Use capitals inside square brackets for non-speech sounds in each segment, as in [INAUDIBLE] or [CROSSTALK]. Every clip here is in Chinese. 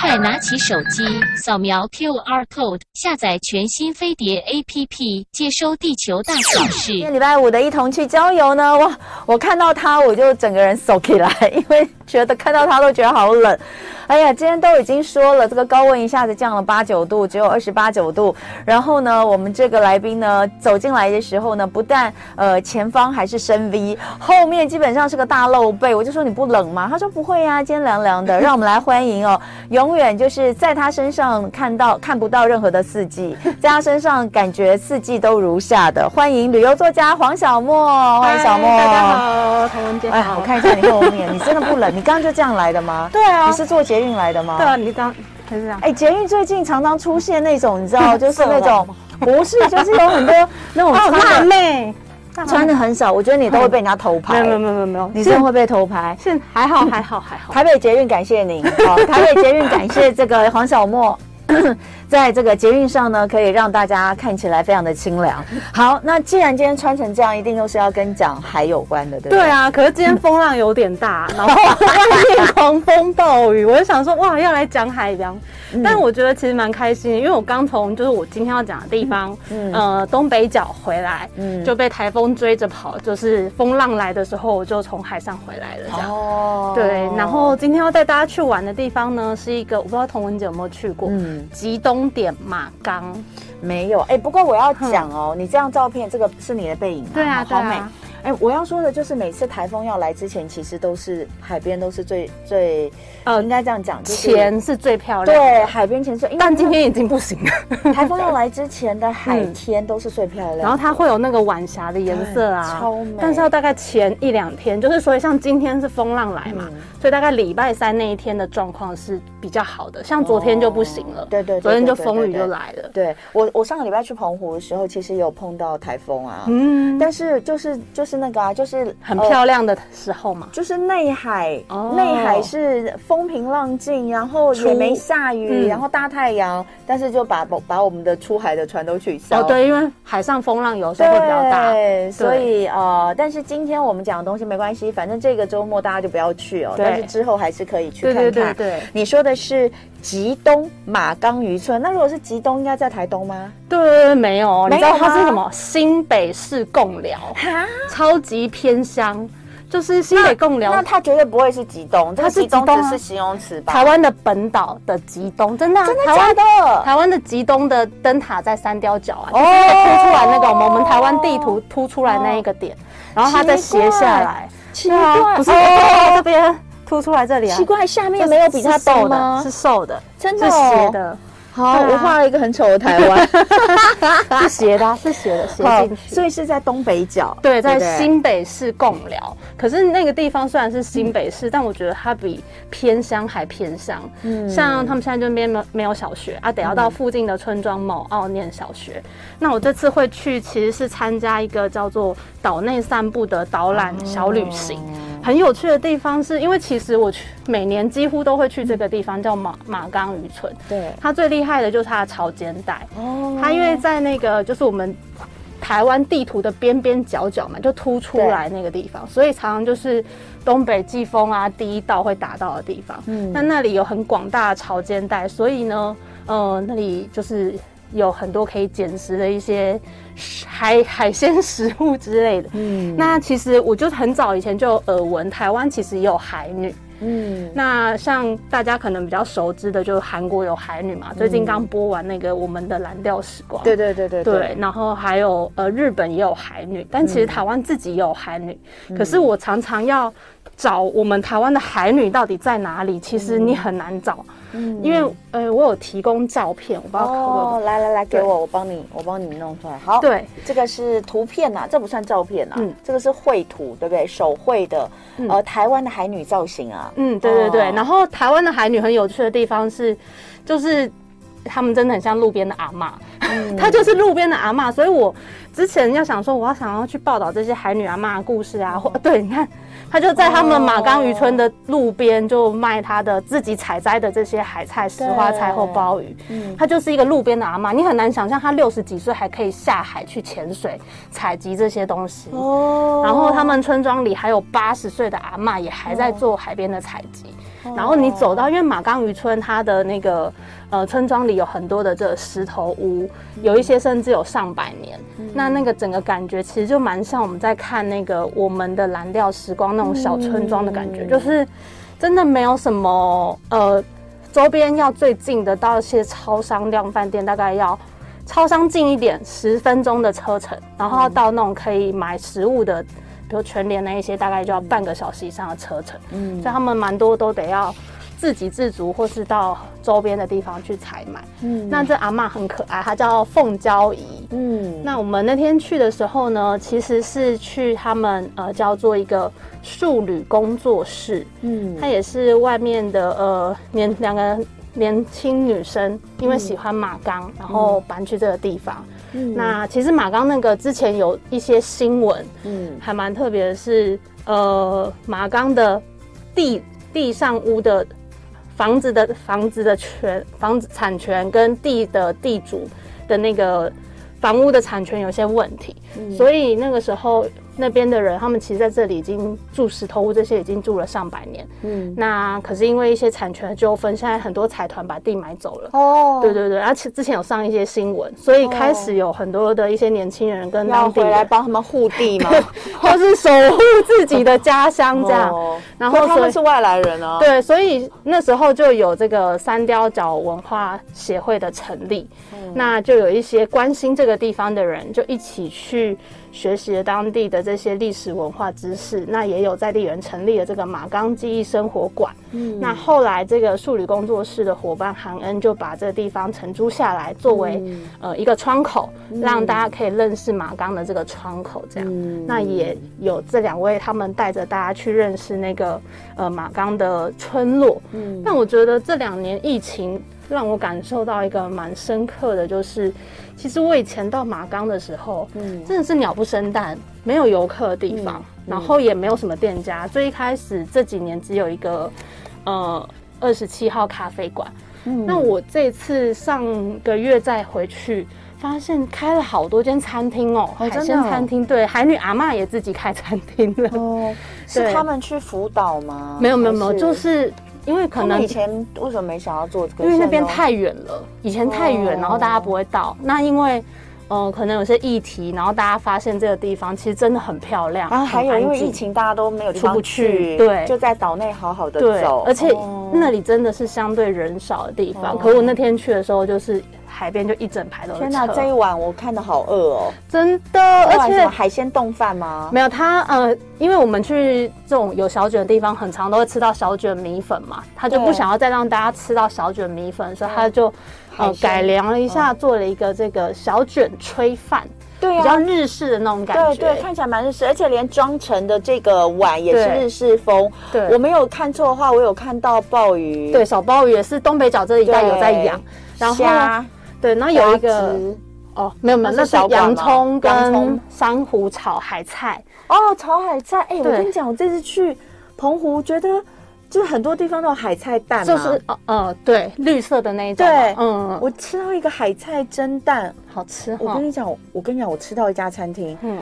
快拿起手机，扫描 QR code，下载全新飞碟 APP，接收地球大小事。今天礼拜五的一同去郊游呢，哇，我看到他我就整个人 s o 起来，因为觉得看到他都觉得好冷。哎呀，今天都已经说了，这个高温一下子降了八九度，只有二十八九度。然后呢，我们这个来宾呢走进来的时候呢，不但呃前方还是深 V，后面基本上是个大露背。我就说你不冷吗？他说不会呀，今天凉凉的。让我们来欢迎哦，永远就是在他身上看到看不到任何的四季，[LAUGHS] 在他身上感觉四季都如夏的。欢迎旅游作家黄小莫，欢迎小莫，大家好，唐文杰。哎，我看一下你后面，你真的不冷？你刚刚就这样来的吗？[LAUGHS] 对啊，你是坐捷捷运来的吗？对啊，你当还是这样。哎，捷运最近常常出现那种，你知道，[LAUGHS] 就是那种不是，就是有很多那种 [LAUGHS] 辣妹，穿的很少，我觉得你都会被人家偷拍。没有没有没有没有，你真的会被偷拍？是还好还好还好。台北捷运感谢您，好，台北捷运感谢这个黄小沫。在这个捷运上呢，可以让大家看起来非常的清凉。好，那既然今天穿成这样，一定都是要跟讲海有关的，对不对？对啊，可是今天风浪有点大，然后外面狂风暴雨，我就想说，哇，要来讲海洋。但我觉得其实蛮开心的，因为我刚从就是我今天要讲的地方，嗯、呃，东北角回来，嗯，就被台风追着跑，就是风浪来的时候，我就从海上回来了，这样。哦。对，然后今天要带大家去玩的地方呢，是一个我不知道童文姐有没有去过，嗯，吉东点马钢，没有。哎、欸，不过我要讲哦，你这张照片，这个是你的背影吗？对啊，好美。哎，我要说的就是，每次台风要来之前，其实都是海边都是最最呃，应该这样讲，就是钱是最漂亮。对，海边前是，但今天已经不行了。[LAUGHS] 台风要来之前的海天都是最漂亮，然后它会有那个晚霞的颜色啊，超美。但是要大概前一两天，就是所以像今天是风浪来嘛，所以大概礼拜三那一天的状况是比较好的，像昨天就不行了。对对，昨天就风雨就来了。对我，我上个礼拜去澎湖的时候，其实有碰到台风啊，嗯，但是就是就是那个啊，就是。很漂亮的时候嘛，就是内海，内海是风平浪静，然后也没下雨，然后大太阳，但是就把把我们的出海的船都取消。哦，对，因为海上风浪有时候会比较大，对，所以呃，但是今天我们讲的东西没关系，反正这个周末大家就不要去哦，但是之后还是可以去看看。对对对，你说的是吉东马冈渔村，那如果是吉东，应该在台东吗？对，没有，你知道它是什么？新北市贡寮，超级偏乡，就是新北贡寮。那它绝对不会是吉东，它是吉东只是形容词吧？台湾的本岛的吉东，真的，真的假的？台湾的吉东的灯塔在三貂角啊，就是凸出来那个我们台湾地图凸出来那一个点，然后它再斜下来，奇怪，不是这边凸出来这里啊？奇怪，下面没有比它瘦的，是瘦的，真的是斜的。好，我画了一个很丑的台湾，[LAUGHS] 是斜的，是斜的，斜进去，所以是在东北角，对，在新北市贡寮。可是那个地方虽然是新北市，但我觉得它比偏乡还偏乡。嗯，像他们现在这边没没有小学啊，得要到附近的村庄某奥念小学。那我这次会去，其实是参加一个叫做岛内散步的导览小旅行。很有趣的地方是因为其实我去每年几乎都会去这个地方，叫马马岗渔村。对，它最厉害。害的就是它的潮间带哦，它因为在那个就是我们台湾地图的边边角角嘛，就凸出来那个地方，所以常常就是东北季风啊第一道会打到的地方。嗯，那那里有很广大的潮间带，所以呢，呃，那里就是有很多可以捡食的一些海海鲜食物之类的。嗯，那其实我就很早以前就有耳闻，台湾其实也有海女。嗯，那像大家可能比较熟知的，就是韩国有海女嘛，最近刚播完那个《我们的蓝调时光》。对对对对对。然后还有呃，日本也有海女，但其实台湾自己也有海女。可是我常常要找我们台湾的海女到底在哪里，其实你很难找。嗯，因为呃，我有提供照片，我不知道可不可以。哦，来来来，给我，我帮你，我帮你弄出来。好，对，这个是图片呐，这不算照片呐，嗯，这个是绘图，对不对？手绘的，呃，台湾的海女造型啊。嗯，对对对。然后台湾的海女很有趣的地方是，就是他们真的很像路边的阿嬷，[LAUGHS] 她就是路边的阿嬷，所以我之前要想说，我要想要去报道这些海女阿嬷的故事啊，或对，你看，他就在他们马岗渔村的路边就卖他的自己采摘的这些海菜、石花菜或鲍鱼。嗯，他就是一个路边的阿嬷，你很难想象他六十几岁还可以下海去潜水采集这些东西。哦，然后他们村庄里还有八十岁的阿嬷也还在做海边的采集。然后你走到，因为马岗渔村它的那个呃村庄里有很多的这个石头屋，有一些甚至有上百年。嗯、那那个整个感觉其实就蛮像我们在看那个我们的蓝调时光那种小村庄的感觉，嗯、就是真的没有什么呃周边要最近的到一些超商量饭店，大概要超商近一点十分钟的车程，然后到那种可以买食物的。比如全联那一些，大概就要半个小时以上的车程，嗯，所以他们蛮多都得要自给自足，或是到周边的地方去采买。嗯，那这阿嬷很可爱，她叫凤娇姨。嗯，那我们那天去的时候呢，其实是去他们呃叫做一个树旅工作室。嗯，它也是外面的呃年两个年轻女生，因为喜欢马岗，然后搬去这个地方。嗯，那其实马岗那个之前有一些新闻，嗯，还蛮特别的是，呃，马岗的地地上屋的房子的房子的权房子产权跟地的地主的那个房屋的产权有些问题，嗯，所以那个时候。那边的人，他们其实在这里已经住石头屋，这些已经住了上百年。嗯，那可是因为一些产权的纠纷，现在很多财团把地买走了。哦，对对对，而且之前有上一些新闻，所以开始有很多的一些年轻人跟当地来帮他们护地嘛，[LAUGHS] 或是守护自己的家乡这样。哦，然后他们是外来人啊。对，所以那时候就有这个三雕角文化协会的成立，嗯，那就有一些关心这个地方的人就一起去。学习了当地的这些历史文化知识，那也有在地人成立了这个马冈记忆生活馆。嗯，那后来这个数理工作室的伙伴韩恩就把这个地方承租下来，作为、嗯、呃一个窗口，让大家可以认识马冈的这个窗口。这样，嗯、那也有这两位他们带着大家去认识那个呃马冈的村落。嗯，但我觉得这两年疫情让我感受到一个蛮深刻的就是。其实我以前到马冈的时候，嗯，真的是鸟不生蛋，没有游客的地方，然后也没有什么店家。最一开始这几年只有一个，呃，二十七号咖啡馆。嗯，那我这次上个月再回去，发现开了好多间餐厅哦，哦海鲜餐厅。对，海女阿嬷也自己开餐厅了。哦，[LAUGHS] 是他们去辅导吗？没有没有没有，就是。因为可能以前为什么没想要做这个？因为那边太远了，以前太远，然后大家不会到。那因为，呃，可能有些议题，然后大家发现这个地方其实真的很漂亮。然后还有因为疫情，大家都没有出不去，对，就在岛内好好的走。而且那里真的是相对人少的地方。可我那天去的时候，就是。海边就一整排都是。天哪，这一晚我看的好饿哦！真的，而且海鲜冻饭吗？没有，它呃，因为我们去这种有小卷的地方，很常都会吃到小卷米粉嘛，他就不想要再让大家吃到小卷米粉，所以他就呃改良了一下，做了一个这个小卷炊饭，对，比较日式的那种感觉，对对，看起来蛮日式，而且连装成的这个碗也是日式风。对，我没有看错的话，我有看到鲍鱼，对，小鲍鱼也是东北角这一带有在养，然后。对，然后有一个哦，没有没有，那是洋葱跟珊瑚炒海菜哦，炒海菜。哎，我跟你讲，我这次去澎湖，觉得就是很多地方都有海菜蛋，就是哦呃，对，绿色的那一种。对，嗯，我吃到一个海菜蒸蛋，好吃。我跟你讲，我跟你讲，我吃到一家餐厅，嗯。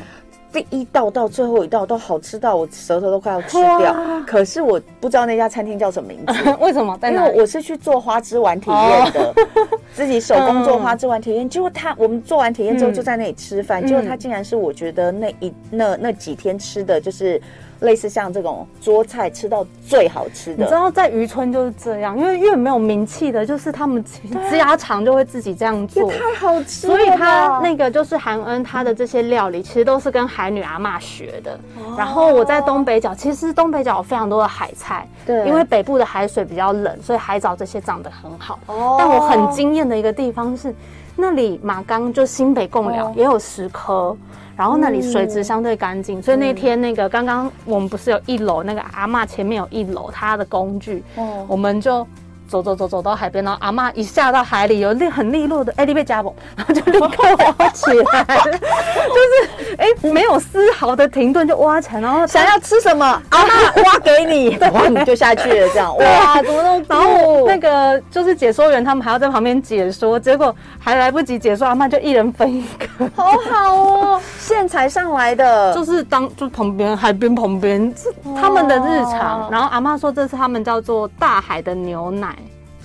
第一道到最后一道都好吃到我舌头都快要吃掉，可是我不知道那家餐厅叫什么名字。[LAUGHS] 为什么？因为我是去做花枝丸体验的，[LAUGHS] 自己手工做花枝丸体验。结果他我们做完体验之后就在那里吃饭，结果他竟然是我觉得那一那那几天吃的就是。类似像这种桌菜吃到最好吃的，你知道在渔村就是这样，因为越没有名气的，就是他们家常就会自己这样做，太好吃了。所以他那个就是韩恩他的这些料理，其实都是跟海女阿妈学的。哦、然后我在东北角，其实东北角有非常多的海菜，对，因为北部的海水比较冷，所以海藻这些长得很好。哦，但我很惊艳的一个地方是，那里马岗就新北贡寮也有石刻。然后那里水质相对干净，嗯、所以那天那个刚刚我们不是有一楼那个阿嬷前面有一楼她的工具，哦、我们就走走走走到海边，然后阿嬷一下到海里，有利很利落的哎，你被夹蹦，然后就立刻挖起来，[LAUGHS] 就是哎、欸、没有丝毫的停顿就挖起来，然后想要吃什么，阿嬷挖给你，[LAUGHS] 挖你就下去了这样，哇怎么那么酷？然后那个就是解说员他们还要在旁边解说，结果还来不及解说，阿嬷就一人分一个，好好哦，现采上来的，就是当就旁边海边旁边是他们的日常，然后阿嬷说这是他们叫做大海的牛奶。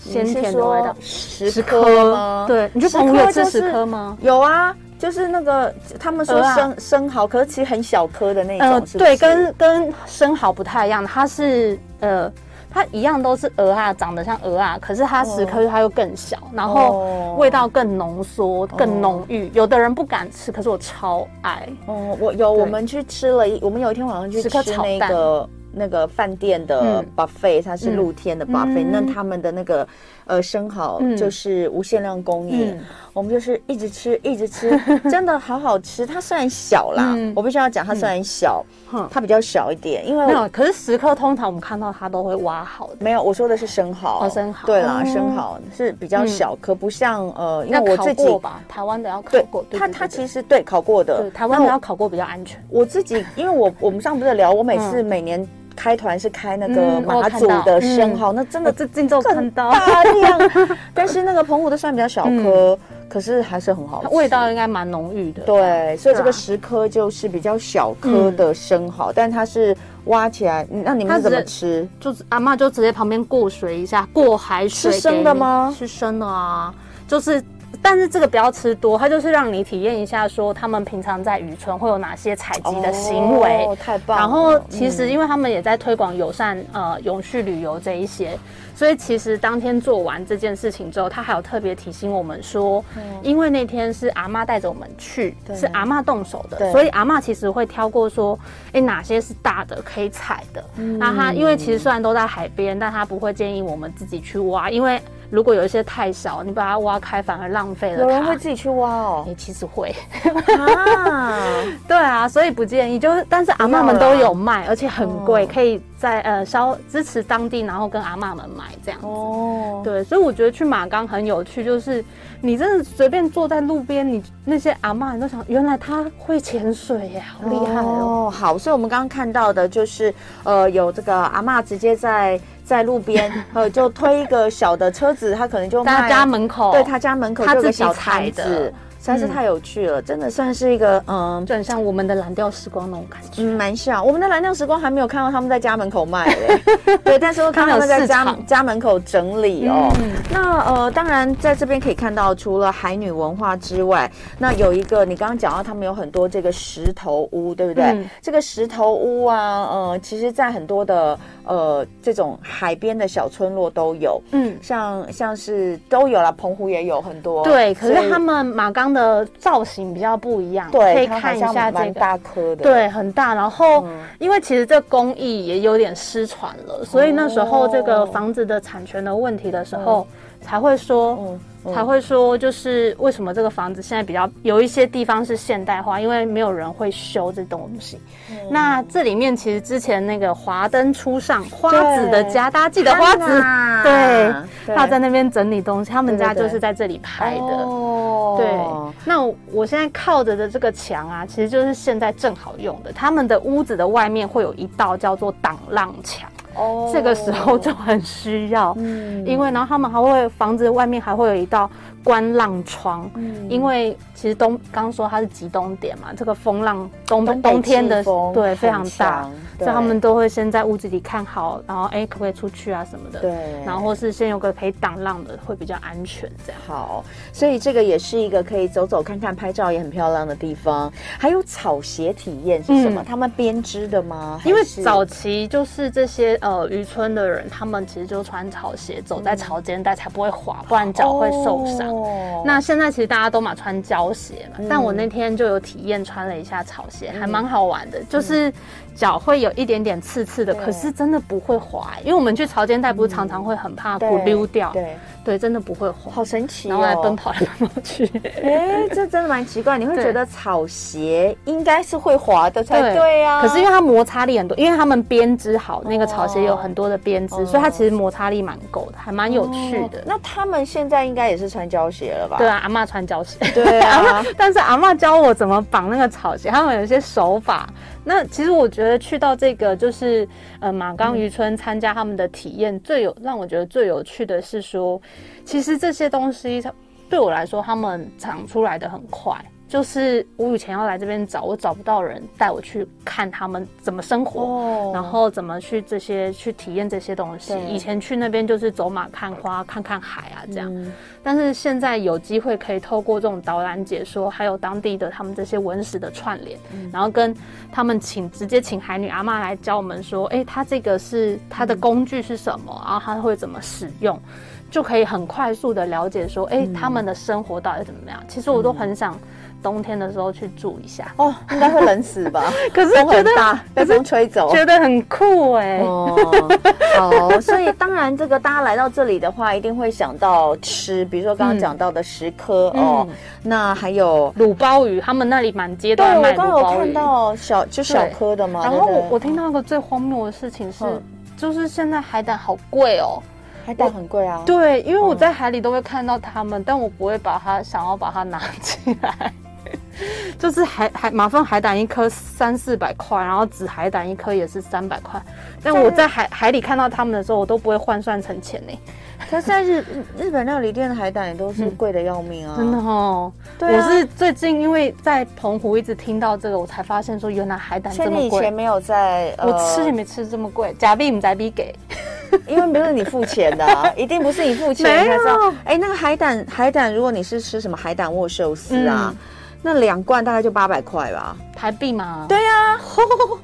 鲜甜的味道，十颗吗？对，你去澎湖有吃十颗吗？有啊，就是那个他们说生生蚝，可是其实很小颗的那种，对，跟跟生蚝不太一样，它是呃，它一样都是鹅啊，长得像鹅啊，可是它十颗它又更小，然后味道更浓缩、更浓郁。有的人不敢吃，可是我超爱。哦，我有，我们去吃了一，我们有一天晚上去吃那个。那个饭店的 buffet，它是露天的 buffet，那他们的那个呃生蚝就是无限量供应，我们就是一直吃一直吃，[LAUGHS] 真的好好吃。它虽然小啦，我必须要讲，它虽然小，它比较小一点，因为没有。可是十颗通常我们看到它都会挖好的，没有。我说的是生蚝，生蚝。对啦，生蚝是比较小可，不像呃，因为我自己吧，台湾的要考过，它它其实对。烤过的，台湾的要考过比较安全。我自己因为我我们上不是聊，我每次每年。开团是开那个马祖的生蚝，那真的这近照看到大量，[LAUGHS] 但是那个澎湖的算比较小颗，可是还是很好吃，味道应该蛮浓郁的。对，所以这个十颗就是比较小颗的生蚝，但它是挖起来，那你们怎么吃？就是阿嬷就直接旁边过水一下，过海水。是生的吗？是生的啊，就是。但是这个不要吃多，它就是让你体验一下，说他们平常在渔村会有哪些采集的行为。哦，太棒了！然后其实因为他们也在推广友善呃永续旅游这一些，所以其实当天做完这件事情之后，他还有特别提醒我们说，因为那天是阿嬷带着我们去，是阿嬷动手的，所以阿嬷其实会挑过说，哎，哪些是大的可以采的。那他因为其实虽然都在海边，但他不会建议我们自己去挖，因为。如果有一些太小，你把它挖开反而浪费了。有人会自己去挖哦？你其实会啊，[LAUGHS] 对啊，所以不建议。就是，但是阿嬷们都有卖，而且很贵，可以在呃消支持当地，然后跟阿嬷们买这样子。哦，对，所以我觉得去马岗很有趣，就是你真的随便坐在路边，你那些阿嬷你都想，原来他会潜水耶，好厉害哦。好，所以我们刚刚看到的就是呃有这个阿嬷直接在。在路边，[LAUGHS] 呃，就推一个小的车子，他可能就他家门口，对他家门口有个小摊子。实在是太有趣了，真的算是一个嗯，就很像我们的蓝调时光那种感觉，嗯，蛮像。我们的蓝调时光还没有看到他们在家门口卖的，[LAUGHS] 对，但是我看到他们在家家门口整理哦。那呃，当然在这边可以看到，除了海女文化之外，那有一个你刚刚讲到，他们有很多这个石头屋，对不对？这个石头屋啊，呃，其实在很多的呃这种海边的小村落都有，嗯，像像是都有了，澎湖也有很多，对。可是他们马岗的造型比较不一样，对，可以看一下这个大颗的，对，很大。然后，因为其实这工艺也有点失传了，所以那时候这个房子的产权的问题的时候，才会说。才会说，就是为什么这个房子现在比较有一些地方是现代化，因为没有人会修这东西。嗯、那这里面其实之前那个华灯初上花子的家，大家记得花子？[LAUGHS] 对，他在那边整理东西，他们家就是在这里拍的。哦，对。那我现在靠着的这个墙啊，其实就是现在正好用的。他们的屋子的外面会有一道叫做挡浪墙。哦，oh, 这个时候就很需要，嗯，因为然后他们还会房子外面还会有一道观浪窗，嗯，因为其实冬刚说它是极冬点嘛，这个风浪冬冬，冬天的对非常大，所以他们都会先在屋子里看好，然后哎可不可以出去啊什么的，对，然后或是先有个可以挡浪的会比较安全这样。好，所以这个也是一个可以走走看看、拍照也很漂亮的地方。还有草鞋体验是什么？嗯、他们编织的吗？因为早期就是这些。呃，渔村的人，他们其实就穿草鞋走在草间带才不会滑，不然脚会受伤。哦、那现在其实大家都嘛穿胶鞋嘛，嗯、但我那天就有体验穿了一下草鞋，嗯、还蛮好玩的，就是脚会有一点点刺刺的，嗯、可是真的不会滑，因为我们去潮间带不是常常会很怕骨溜掉。对。对对，真的不会滑，好神奇哦！然后还奔跑来奔跑去。哎，[LAUGHS] 这真的蛮奇怪。你会觉得草鞋应该是会滑的才对啊。可是因为它摩擦力很多，因为他们编织好那个草鞋有很多的编织，所以它其实摩擦力蛮够的，还蛮有趣的。那他们现在应该也是穿胶鞋了吧？对啊，阿嬷穿胶鞋。对啊，[LAUGHS] 但是阿嬷教我怎么绑那个草鞋，他们有一些手法。那其实我觉得去到这个就是呃马冈渔村参加他们的体验，最有让我觉得最有趣的是说，其实这些东西对我来说，他们长出来的很快。就是我以前要来这边找，我找不到人带我去看他们怎么生活，oh. 然后怎么去这些去体验这些东西。以前去那边就是走马看花，看看海啊这样。嗯、但是现在有机会可以透过这种导览解说，还有当地的他们这些文史的串联，嗯、然后跟他们请直接请海女阿妈来教我们说，哎，他这个是他的工具是什么，嗯、然后他会怎么使用，就可以很快速的了解说，哎，他们的生活到底怎么样？其实我都很想。冬天的时候去住一下哦，应该会冷死吧？[LAUGHS] 可是觉得大被风吹走，觉得很酷哎、欸。哦，好，所以当然这个大家来到这里的话，一定会想到吃，比如说刚刚讲到的石蚵、嗯、哦，那还有卤鲍鱼，他们那里满街都卖卤鲍鱼。对，我刚刚有看到小就小颗的嘛。然后我我听到一个最荒谬的事情是，嗯、就是现在海胆好贵哦，海胆很贵啊。对，因为我在海里都会看到它们，嗯、但我不会把它想要把它拿起来。就是海海马粪海胆一颗三四百块，然后紫海胆一颗也是三百块。但我在海海里看到他们的时候，我都不会换算成钱呢。可是在日 [LAUGHS] 日本料理店的海胆也都是贵的要命啊！真的哦。对，我是最近因为在澎湖一直听到这个，我才发现说原来海胆这么贵。以前没有在，我吃也没吃这么贵。假币不在币给，因为不是你付钱的，啊 [LAUGHS] 一定不是你付钱才知道。哎，那个海胆海胆，如果你是吃什么海胆握寿司啊？那两罐大概就八百块吧，台币嘛。对呀、[LAUGHS] 啊，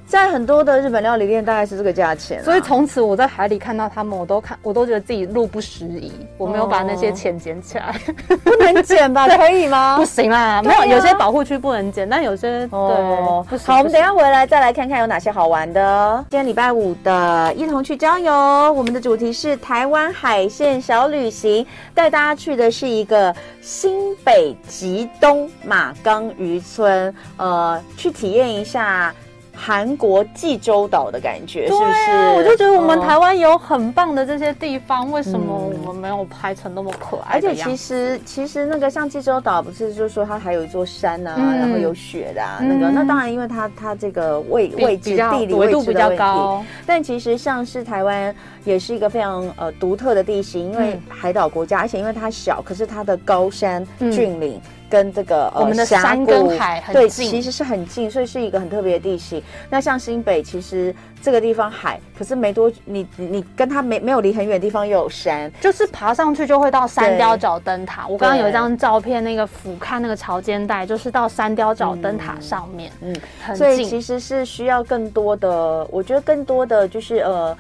在很多的日本料理店大概是这个价钱、啊。所以从此我在海里看到他们，我都看，我都觉得自己路不拾遗，我没有把那些钱捡起来。哦、不能捡吧？[LAUGHS] 可以吗？不行啦，没有，有些保护区不能捡，但有些哦。对好，我们等一下回来再来看看有哪些好玩的。今天礼拜五的一同去郊游，我们的主题是台湾海线小旅行，带大家去的是一个新北极东马岗渔村，呃，去体验一下。韩国济州岛的感觉是不是？我就觉得我们台湾有很棒的这些地方，为什么我们没有拍成那么可爱？而且其实其实那个像济州岛，不是就是说它还有一座山啊，然后有雪的啊，那个那当然，因为它它这个位位置地理纬度比较高，但其实像是台湾也是一个非常呃独特的地形，因为海岛国家，而且因为它小，可是它的高山峻岭。跟这个呃，我们的山跟海很近，对，其实是很近，所以是一个很特别的地形。那像新北，其实这个地方海，可是没多，你你跟它没没有离很远的地方又有山，就是爬上去就会到山雕角灯塔。我刚刚有一张照片，那个俯瞰那个潮间带，就是到山雕角灯塔上面，嗯，嗯很近。所以其实是需要更多的，我觉得更多的就是呃。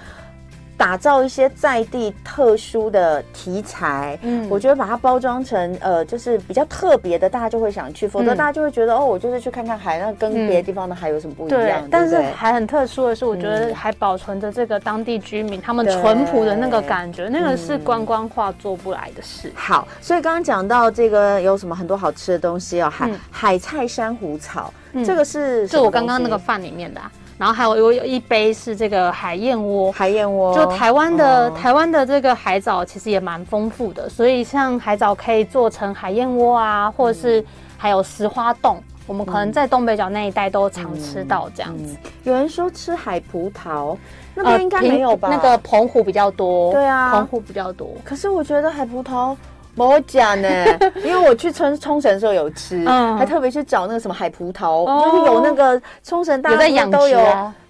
打造一些在地特殊的题材，嗯，我觉得把它包装成呃，就是比较特别的，大家就会想去，否则大家就会觉得、嗯、哦，我就是去看看海，那跟别的地方的海有什么不一样？嗯、对，对对，但是还很特殊的是，我觉得还保存着这个当地居民、嗯、他们淳朴的那个感觉，那个是观光化做不来的事。好，所以刚刚讲到这个有什么很多好吃的东西哦，海、嗯、海菜珊瑚草，嗯、这个是是我刚刚那个饭里面的、啊。然后还有有有一杯是这个海燕窝，海燕窝就台湾的、哦、台湾的这个海藻其实也蛮丰富的，所以像海藻可以做成海燕窝啊，或者是还有石花冻，嗯、我们可能在东北角那一带都常吃到这样子。嗯嗯、有人说吃海葡萄，那边应该没有吧？呃、那个澎湖比较多，对啊，澎湖比较多。可是我觉得海葡萄。我讲呢，[LAUGHS] 因为我去冲冲绳的时候有吃，还特别去找那个什么海葡萄，就是有那个冲绳大家都有。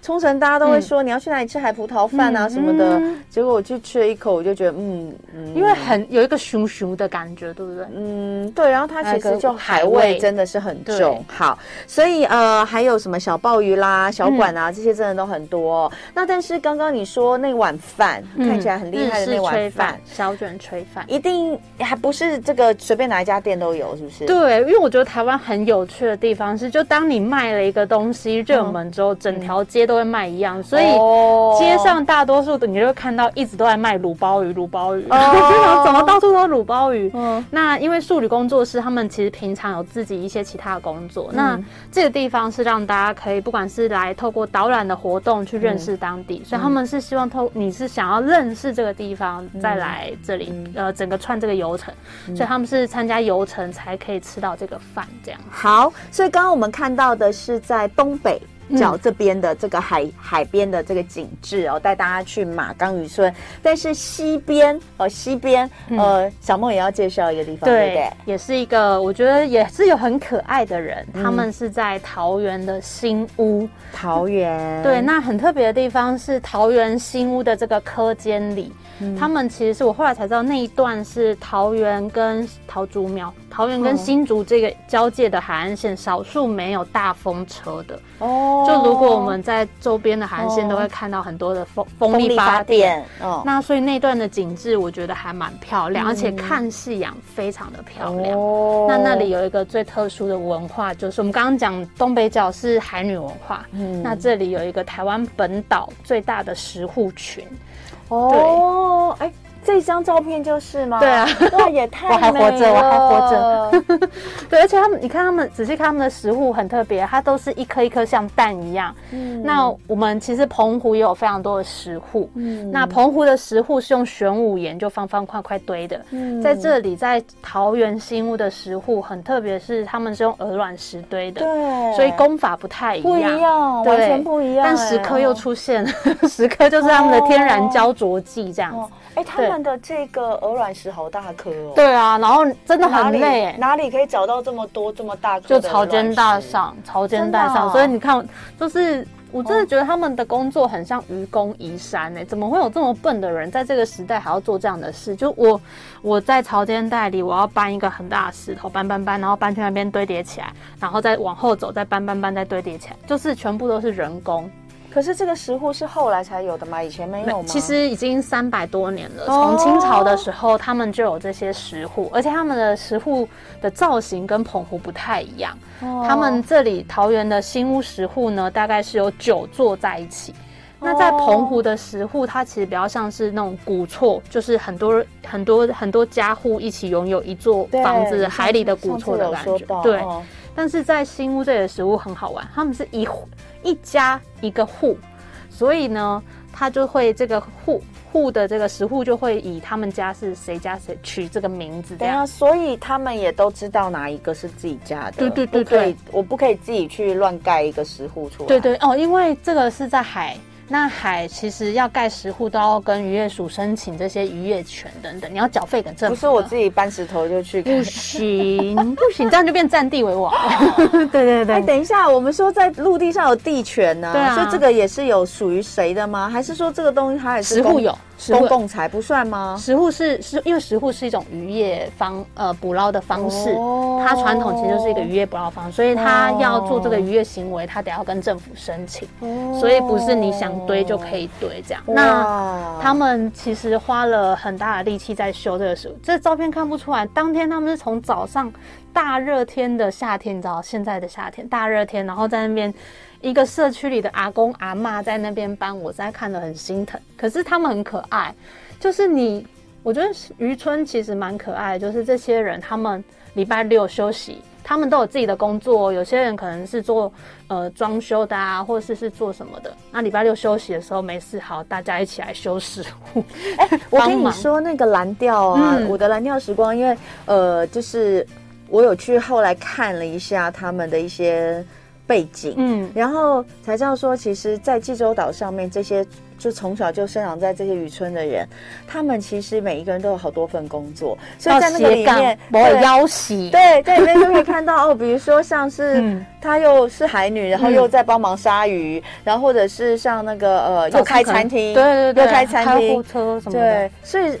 冲绳大家都会说你要去哪里吃海葡萄饭啊什么的，结果我去吃了一口，我就觉得嗯嗯，因为很有一个熊熊的感觉，对不对？嗯，对。然后它其实就海味真的是很重。好，所以呃还有什么小鲍鱼啦、小管啊这些真的都很多。那但是刚刚你说那碗饭看起来很厉害的那碗饭，小卷炊饭，一定还不是这个随便哪一家店都有，是不是？对，因为我觉得台湾很有趣的地方是，就当你卖了一个东西热门之后，整条街都会卖一样，所以街上大多数的你就会看到一直都在卖卤包鱼，卤包鱼，[LAUGHS] 怎么到处都卤鲁鲍鱼。嗯，那因为素旅工作室他们其实平常有自己一些其他的工作，嗯、那这个地方是让大家可以不管是来透过导览的活动去认识当地，嗯、所以他们是希望透你是想要认识这个地方、嗯、再来这里，嗯、呃，整个串这个游程，嗯、所以他们是参加游程才可以吃到这个饭这样。好，所以刚刚我们看到的是在东北。角这边的这个海、嗯、海边的这个景致哦，带大家去马岗渔村。但是西边哦，西边呃，小梦也要介绍一个地方，对，对不对？也是一个，我觉得也是有很可爱的人，嗯、他们是在桃园的新屋。桃园对，那很特别的地方是桃园新屋的这个科间里。嗯、他们其实是我后来才知道，那一段是桃园跟桃竹苗、桃园跟新竹这个交界的海岸线，少数没有大风车的哦。就如果我们在周边的海岸线，都会看到很多的风风力发电哦。那所以那段的景致，我觉得还蛮漂亮，嗯、而且看夕阳非常的漂亮。哦、那那里有一个最特殊的文化，就是我们刚刚讲东北角是海女文化，嗯，那这里有一个台湾本岛最大的石沪群。哦，哎。这张照片就是吗？对啊，哇，也太 [LAUGHS] 我还活着，我还活着。[LAUGHS] 对，而且他们，你看他们，仔细看他们的石沪很特别，它都是一颗一颗像蛋一样。嗯，那我们其实澎湖也有非常多的石户。嗯，那澎湖的石户是用玄武岩就方方块块堆的。嗯，在这里，在桃园新屋的石户很特别，是他们是用鹅卵石堆的。对，所以工法不太一样，不一样，完全不一样。但石刻又出现了，[LAUGHS] 石刻就是他们的天然胶着剂这样子。哎，他们的这个鹅卵石好大颗哦。对啊，然后真的很累。哪里可以找到这么多这么大颗？就潮间带上，潮间带上。所以你看，就是我真的觉得他们的工作很像愚公移山哎，怎么会有这么笨的人在这个时代还要做这样的事？就我我在潮间带里，我要搬一个很大的石头，搬搬搬，然后搬去那边堆叠起来，然后再往后走，再搬搬搬，再堆叠起来，就是全部都是人工。可是这个石户是后来才有的吗？以前没有吗？其实已经三百多年了。从清朝的时候，他们就有这些石户，而且他们的石户的造型跟澎湖不太一样。他们这里桃园的新屋石户呢，大概是有九座在一起。那在澎湖的石户，它其实比较像是那种古厝，就是很多很多很多家户一起拥有一座房子，海里的古厝的感觉。对。但是在新屋这里的石户很好玩，他们是一户一家一个户，所以呢，他就会这个户户的这个十户就会以他们家是谁家谁取这个名字。对啊，所以他们也都知道哪一个是自己家的。对对对对，我不可以自己去乱盖一个十户出来。对对哦，因为这个是在海。那海其实要盖石户都要跟渔业署申请这些渔业权等等，你要缴费给政府。不是我自己搬石头就去。不行不行，这样就变占地为王。[LAUGHS] 对对对。哎，等一下，我们说在陆地上有地权呢，对啊，所以这个也是有属于谁的吗？还是说这个东西它也是石沪有？公共财不算吗？石沪是是因为石沪是一种渔业方呃捕捞的方式，哦、它传统其实就是一个渔业捕捞方式，所以它要做这个渔业行为，它得要跟政府申请，哦、所以不是你想堆就可以堆这样。那他们其实花了很大的力气在修这个石沪，这照片看不出来，当天他们是从早上大热天的夏天，你知道现在的夏天大热天，然后在那边。一个社区里的阿公阿妈在那边搬，我在看的很心疼。可是他们很可爱，就是你，我觉得渔村其实蛮可爱的。就是这些人，他们礼拜六休息，他们都有自己的工作。有些人可能是做呃装修的啊，或者是是做什么的。那礼拜六休息的时候没事，好，大家一起来修石沪。[LAUGHS] 哎、欸，我跟你说那个蓝调啊，嗯、我的蓝调时光，因为呃，就是我有去后来看了一下他们的一些。背景，嗯，然后才知道说，其实，在济州岛上面，这些就从小就生长在这些渔村的人，他们其实每一个人都有好多份工作，所以在那个里面，我有要挟，对对，里面就可以看到 [LAUGHS] 哦，比如说像是他又是海女，然后又在帮忙杀鱼，然后或者是像那个呃，又开餐厅，对对对，又开餐厅，车什么的，对，所以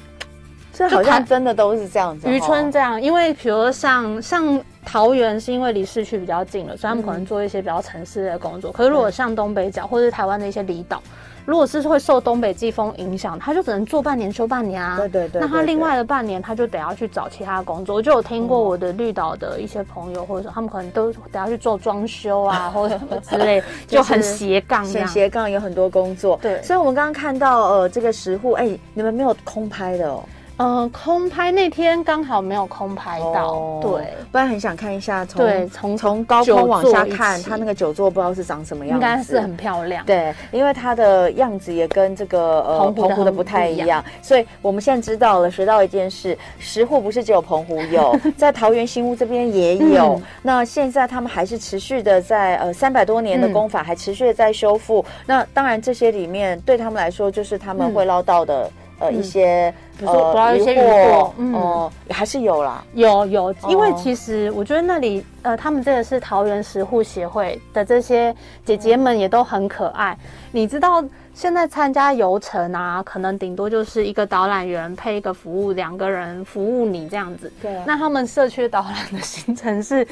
这好像真的都是这样子，渔村这样，因为比如说像像。桃园是因为离市区比较近了，所以他们可能做一些比较城市的工作。嗯、可是如果像东北角或者是台湾的一些离岛，如果是会受东北季风影响，他就只能做半年休半年啊。对对对。那他另外的半年，他就得要去找其他工作。我就有听过我的绿岛的一些朋友，或者说他们可能都得要去做装修啊，[LAUGHS] 或者什么之类，就很斜杠，很斜杠，有很多工作。对。所以我们刚刚看到呃这个石户，哎，你们没有空拍的哦。嗯，空拍那天刚好没有空拍到，哦、对，不然很想看一下从对从从高空往下看，它那个酒座不知道是长什么样子，应该是很漂亮。对，因为它的样子也跟这个呃澎湖的不太一样，所以我们现在知道了，学到一件事，石沪不是只有澎湖有，[LAUGHS] 在桃园新屋这边也有。嗯、那现在他们还是持续的在呃三百多年的功法，还持续的在修复。嗯、那当然这些里面对他们来说，就是他们会捞到的。嗯呃，一些比如说抓一些鱼货，嗯，还是有啦，有有，因为其实我觉得那里，呃，他们这个是桃园石沪协会的这些姐姐们也都很可爱。你知道现在参加游程啊，可能顶多就是一个导览员配一个服务，两个人服务你这样子。对，那他们社区导览的行程是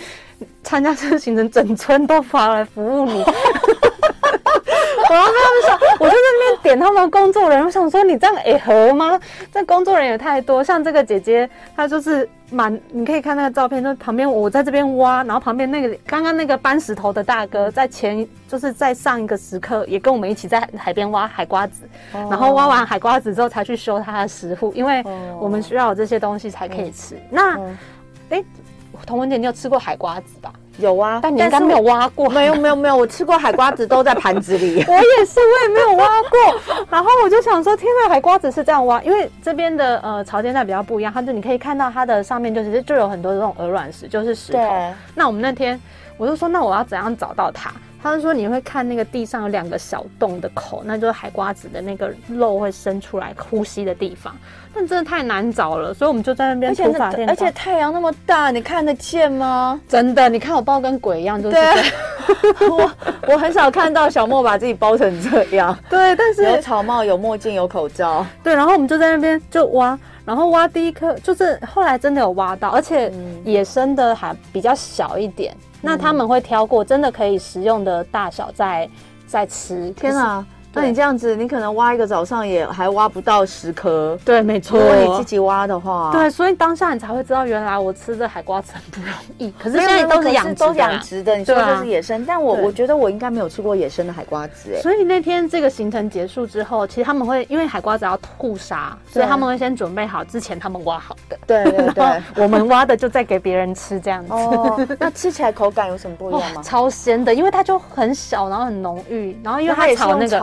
参加这个行程，整村都发来服务你。[LAUGHS] 然后他们说，我就在那边点他们工作人员，我想说你这样也合吗？这工作人员也太多，像这个姐姐，她就是满，你可以看那个照片，就旁边我在这边挖，然后旁边那个刚刚那个搬石头的大哥在前，就是在上一个时刻也跟我们一起在海边挖海瓜子，然后挖完海瓜子之后才去修他的石沪，因为我们需要有这些东西才可以吃。那，哎，童文姐，你有吃过海瓜子吧？有啊，但你应该没有挖过。没有没有没有，我吃过海瓜子都在盘子里。[LAUGHS] 我也是，我也没有挖过。[LAUGHS] 然后我就想说，天呐，海瓜子是这样挖，因为这边的呃潮间带比较不一样，它就你可以看到它的上面就是就有很多这种鹅卵石，就是石头。那我们那天我就说，那我要怎样找到它？他就说你会看那个地上有两个小洞的口，那就是海瓜子的那个肉会伸出来呼吸的地方。但真的太难找了，所以我们就在那边土法而且太阳那么大，你看得见吗？真的，你看我包跟鬼一样，就是对。[LAUGHS] 我我很少看到小莫把自己包成这样。对，但是有草帽、有墨镜、有口罩。对，然后我们就在那边就挖，然后挖第一颗，就是后来真的有挖到，而且野生的还比较小一点。嗯、那他们会挑过真的可以食用的大小再再吃。天哪！那你这样子，你可能挖一个早上也还挖不到十颗。对，没错。如果你自己挖的话，对，所以当下你才会知道，原来我吃这海瓜子很不容易。可是现在都是养都养殖的，你说的是野生，但我我觉得我应该没有吃过野生的海瓜子哎。所以那天这个行程结束之后，其实他们会因为海瓜子要吐沙，所以他们会先准备好之前他们挖好的。对对对，[LAUGHS] 我们挖的就再给别人吃这样子。哦，那吃起来口感有什么不一样吗？[LAUGHS] 超鲜的，因为它就很小，然后很浓郁，然后因为它炒那个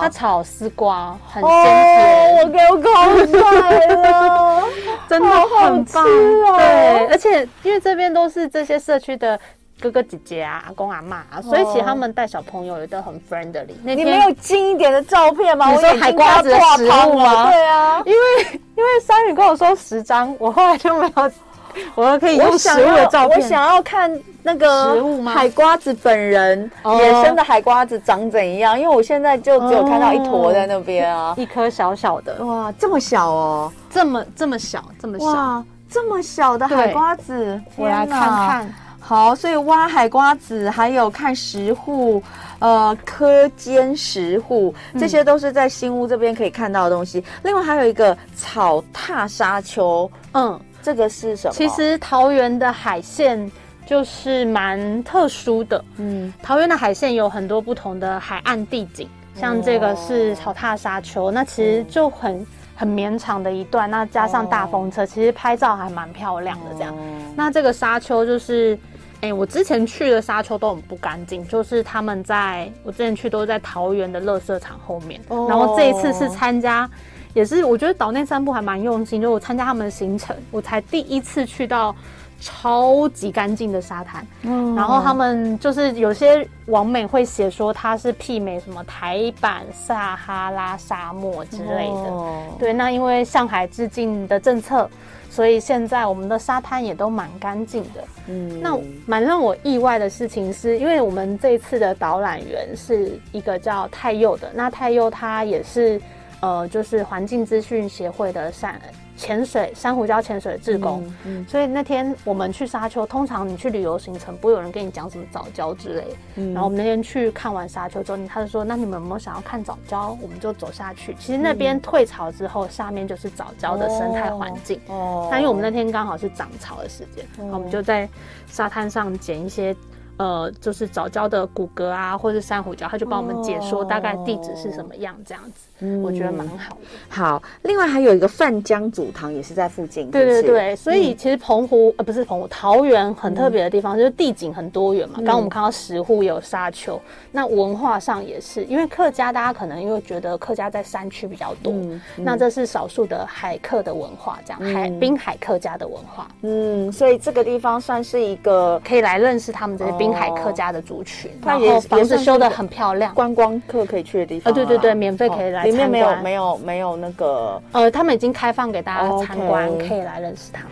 它炒。丝瓜很鲜甜，我给我口水了，[LAUGHS] 真的很棒哦。对，而且因为这边都是这些社区的哥哥姐姐啊、阿公阿妈啊，所以其实他们带小朋友也都很 friendly。你没有近一点的照片吗？你说海瓜子的食物吗？对啊，因为因为三宇跟我说十张，我后来就没有。[LAUGHS] 我可以用食物的照片，我想要看那个海瓜子本人，野生的海瓜子长怎样？因为我现在就只有看到一坨在那边啊，一颗小小的，哇，这么小哦，这么这么小，这么小，哇，这么小的海瓜子，我来看看。好，所以挖海瓜子，还有看石户，呃，科尖石户，这些都是在新屋这边可以看到的东西。另外还有一个草踏沙丘，嗯。这个是什么？其实桃园的海线就是蛮特殊的。嗯，桃园的海线有很多不同的海岸地景，像这个是草踏沙丘，那其实就很很绵长的一段，那加上大风车，其实拍照还蛮漂亮的。这样，那这个沙丘就是，哎，我之前去的沙丘都很不干净，就是他们在我之前去都是在桃园的垃圾场后面，然后这一次是参加。也是，我觉得岛内散步还蛮用心。就我参加他们的行程，我才第一次去到超级干净的沙滩。嗯，然后他们就是有些网美会写说它是媲美什么台版撒哈拉沙漠之类的。哦，对，那因为向海致敬的政策，所以现在我们的沙滩也都蛮干净的。嗯，那蛮让我意外的事情是，因为我们这次的导览员是一个叫泰佑的，那泰佑他也是。呃，就是环境资讯协会的山潜水珊瑚礁潜水的志工，嗯，嗯，所以那天我们去沙丘，通常你去旅游行程，不会有人跟你讲什么藻礁之类的。嗯，然后我们那天去看完沙丘之后，他就说：“那你们有没有想要看藻礁？”我们就走下去。其实那边退潮之后，下面就是藻礁的生态环境。哦，那因为我们那天刚好是涨潮的时间，然后我们就在沙滩上捡一些。呃，就是早教的骨骼啊，或者是珊瑚礁，他就帮我们解说大概地址是什么样，这样子，嗯、我觉得蛮好的。好，另外还有一个范江祖堂也是在附近，对对对，所以其实澎湖、嗯、呃不是澎湖，桃园很特别的地方、嗯、就是地景很多元嘛。刚刚我们看到石沪有沙丘，嗯、那文化上也是，因为客家大家可能因为觉得客家在山区比较多，那这是少数的海客的文化，这样、嗯、海滨海客家的文化，嗯，所以这个地方算是一个可以来认识他们这些滨海客家的族群，那也、也房子修得很漂亮，观光客可以去的地方、啊，呃，对对对，免费可以来里面没有没有没有那个，呃，他们已经开放给大家参观，可以来认识他们。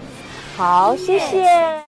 好，谢谢。